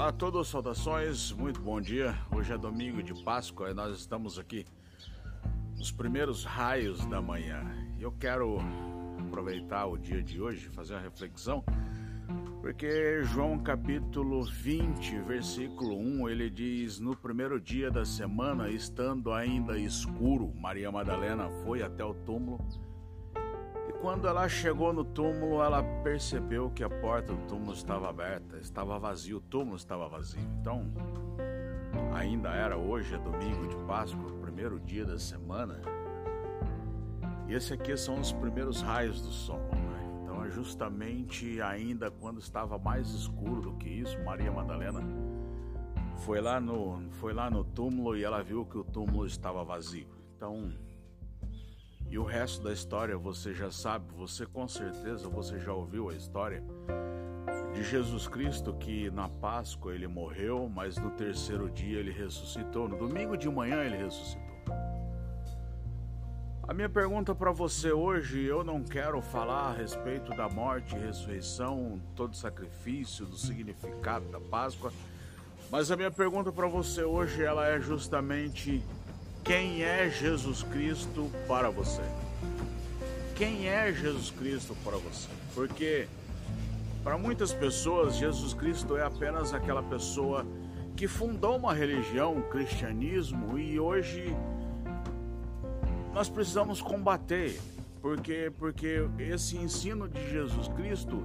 Olá a todos, saudações, muito bom dia. Hoje é domingo de Páscoa e nós estamos aqui nos primeiros raios da manhã. Eu quero aproveitar o dia de hoje, fazer uma reflexão, porque João capítulo 20, versículo 1, ele diz: No primeiro dia da semana, estando ainda escuro, Maria Madalena foi até o túmulo quando ela chegou no túmulo, ela percebeu que a porta do túmulo estava aberta, estava vazio, o túmulo estava vazio. Então, ainda era hoje, é domingo de Páscoa, o primeiro dia da semana. E esse aqui são os primeiros raios do sol. Né? Então, é justamente ainda quando estava mais escuro do que isso, Maria Madalena foi lá no, foi lá no túmulo e ela viu que o túmulo estava vazio. Então, e o resto da história você já sabe, você com certeza você já ouviu a história de Jesus Cristo que na Páscoa ele morreu, mas no terceiro dia ele ressuscitou. No domingo de manhã ele ressuscitou. A minha pergunta para você hoje, eu não quero falar a respeito da morte e ressurreição, todo sacrifício, do significado da Páscoa, mas a minha pergunta para você hoje ela é justamente quem é Jesus Cristo para você? Quem é Jesus Cristo para você? Porque para muitas pessoas, Jesus Cristo é apenas aquela pessoa que fundou uma religião, o cristianismo, e hoje nós precisamos combater, porque porque esse ensino de Jesus Cristo,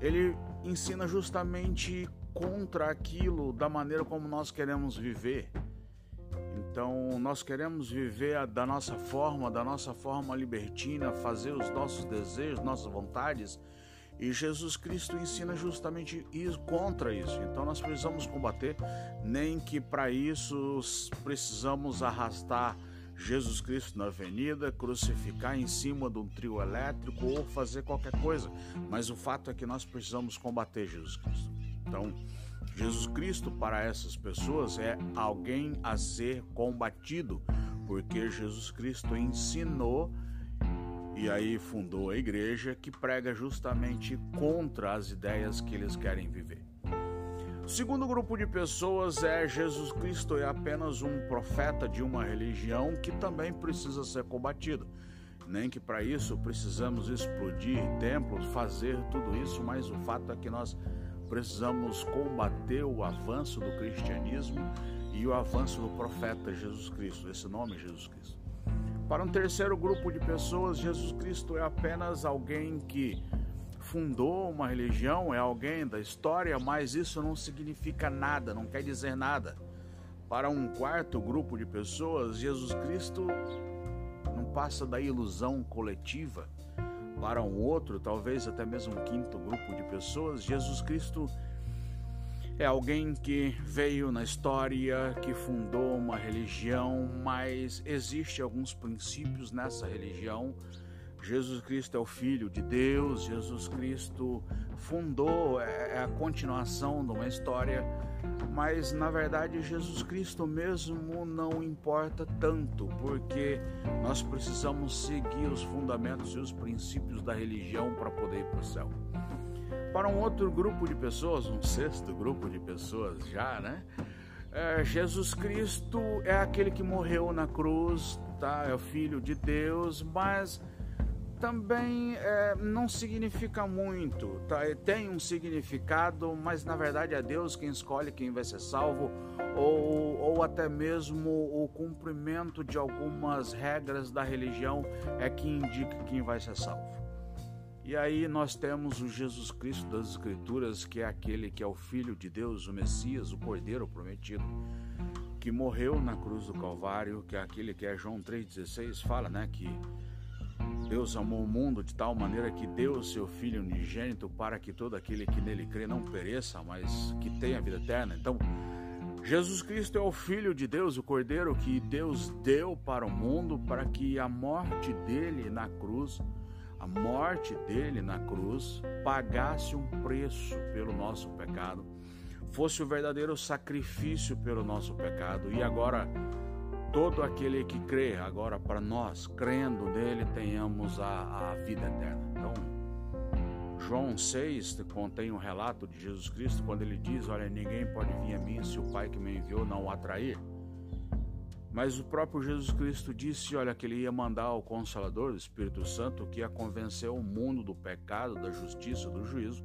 ele ensina justamente contra aquilo da maneira como nós queremos viver. Então, nós queremos viver da nossa forma, da nossa forma libertina, fazer os nossos desejos, nossas vontades. E Jesus Cristo ensina justamente isso, contra isso. Então nós precisamos combater, nem que para isso precisamos arrastar Jesus Cristo na avenida, crucificar em cima de um trio elétrico ou fazer qualquer coisa. Mas o fato é que nós precisamos combater Jesus Cristo. Então, Jesus Cristo para essas pessoas é alguém a ser combatido, porque Jesus Cristo ensinou e aí fundou a igreja que prega justamente contra as ideias que eles querem viver. O segundo grupo de pessoas é Jesus Cristo é apenas um profeta de uma religião que também precisa ser combatido. Nem que para isso precisamos explodir templos, fazer tudo isso, mas o fato é que nós precisamos combater o avanço do cristianismo e o avanço do profeta Jesus Cristo, esse nome Jesus Cristo. Para um terceiro grupo de pessoas, Jesus Cristo é apenas alguém que fundou uma religião, é alguém da história, mas isso não significa nada, não quer dizer nada. Para um quarto grupo de pessoas, Jesus Cristo não passa da ilusão coletiva para um outro, talvez até mesmo um quinto grupo de pessoas, Jesus Cristo é alguém que veio na história, que fundou uma religião, mas existe alguns princípios nessa religião. Jesus Cristo é o Filho de Deus, Jesus Cristo fundou, é, é a continuação de uma história mas na verdade Jesus Cristo mesmo não importa tanto, porque nós precisamos seguir os fundamentos e os princípios da religião para poder ir para o céu. Para um outro grupo de pessoas, um sexto grupo de pessoas já, né? É, Jesus Cristo é aquele que morreu na cruz, tá? É o Filho de Deus, mas também é, não significa muito, tá? tem um significado, mas na verdade é Deus quem escolhe quem vai ser salvo, ou, ou até mesmo o cumprimento de algumas regras da religião é que indica quem vai ser salvo. E aí nós temos o Jesus Cristo das Escrituras, que é aquele que é o Filho de Deus, o Messias, o Cordeiro prometido, que morreu na cruz do Calvário, que é aquele que é João 3,16, fala né, que Deus amou o mundo de tal maneira que deu o seu Filho unigênito para que todo aquele que nele crê não pereça, mas que tenha vida eterna. Então, Jesus Cristo é o Filho de Deus, o Cordeiro que Deus deu para o mundo para que a morte dele na cruz, a morte dele na cruz, pagasse um preço pelo nosso pecado, fosse o verdadeiro sacrifício pelo nosso pecado e agora todo aquele que crê, agora para nós, crendo nele, tenhamos a, a vida eterna. Então, João 6 contém um relato de Jesus Cristo quando ele diz: Olha, ninguém pode vir a mim se o Pai que me enviou não o atrair. Mas o próprio Jesus Cristo disse, olha, que ele ia mandar o Consolador, o Espírito Santo, que ia convencer o mundo do pecado, da justiça, do juízo.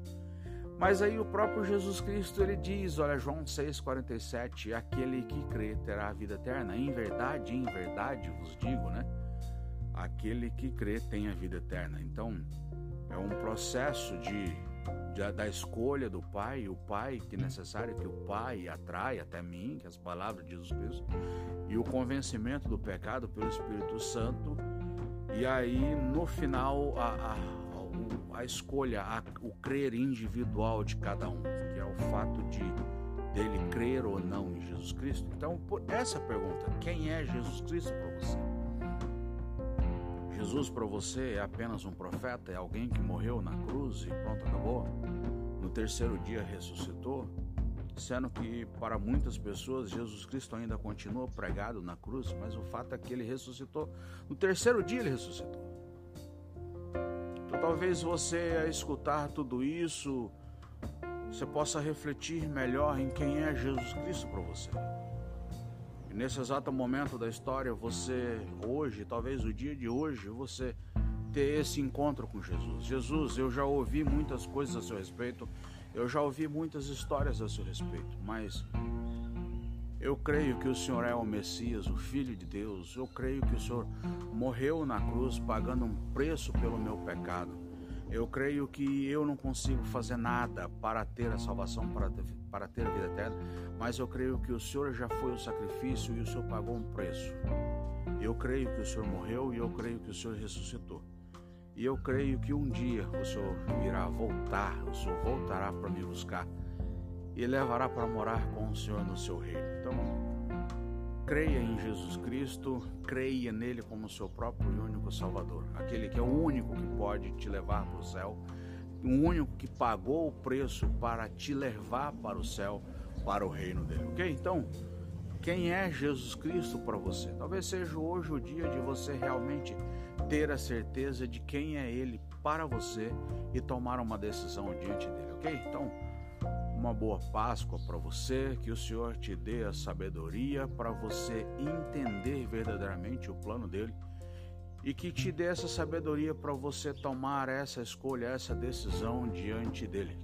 Mas aí o próprio Jesus Cristo ele diz, olha, João 6,47, aquele que crê terá a vida eterna. Em verdade, em verdade vos digo, né? Aquele que crê tem a vida eterna. Então, é um processo de da escolha do Pai, o Pai que é necessário que o Pai atrai até mim, que as palavras de Jesus Cristo, e o convencimento do pecado pelo Espírito Santo, e aí no final a, a, a escolha, a, o crer individual de cada um, que é o fato de dele crer ou não em Jesus Cristo. Então, por essa pergunta, quem é Jesus Cristo para você? Jesus para você é apenas um profeta, é alguém que morreu na cruz e pronto, acabou. No terceiro dia ressuscitou, sendo que para muitas pessoas Jesus Cristo ainda continua pregado na cruz, mas o fato é que ele ressuscitou. No terceiro dia ele ressuscitou. Talvez você a escutar tudo isso, você possa refletir melhor em quem é Jesus Cristo para você nesse exato momento da história, você hoje, talvez o dia de hoje, você ter esse encontro com Jesus. Jesus, eu já ouvi muitas coisas a seu respeito, eu já ouvi muitas histórias a seu respeito, mas eu creio que o Senhor é o Messias, o Filho de Deus. Eu creio que o Senhor morreu na cruz pagando um preço pelo meu pecado. Eu creio que eu não consigo fazer nada para ter a salvação, para ter, para ter a vida eterna, mas eu creio que o Senhor já foi o sacrifício e o Senhor pagou um preço. Eu creio que o Senhor morreu e eu creio que o Senhor ressuscitou. E eu creio que um dia o Senhor irá voltar, o Senhor voltará para me buscar e levará para morar com o Senhor no seu reino. Então, creia em Jesus Cristo, creia nele como seu próprio e único Salvador, aquele que é o único que pode te levar para o céu, o único que pagou o preço para te levar para o céu, para o reino dele, ok? Então, quem é Jesus Cristo para você? Talvez seja hoje o dia de você realmente ter a certeza de quem é Ele para você e tomar uma decisão diante dele, ok? Então, uma boa Páscoa para você, que o Senhor te dê a sabedoria para você entender verdadeiramente o plano dele e que te dê essa sabedoria para você tomar essa escolha, essa decisão diante dele.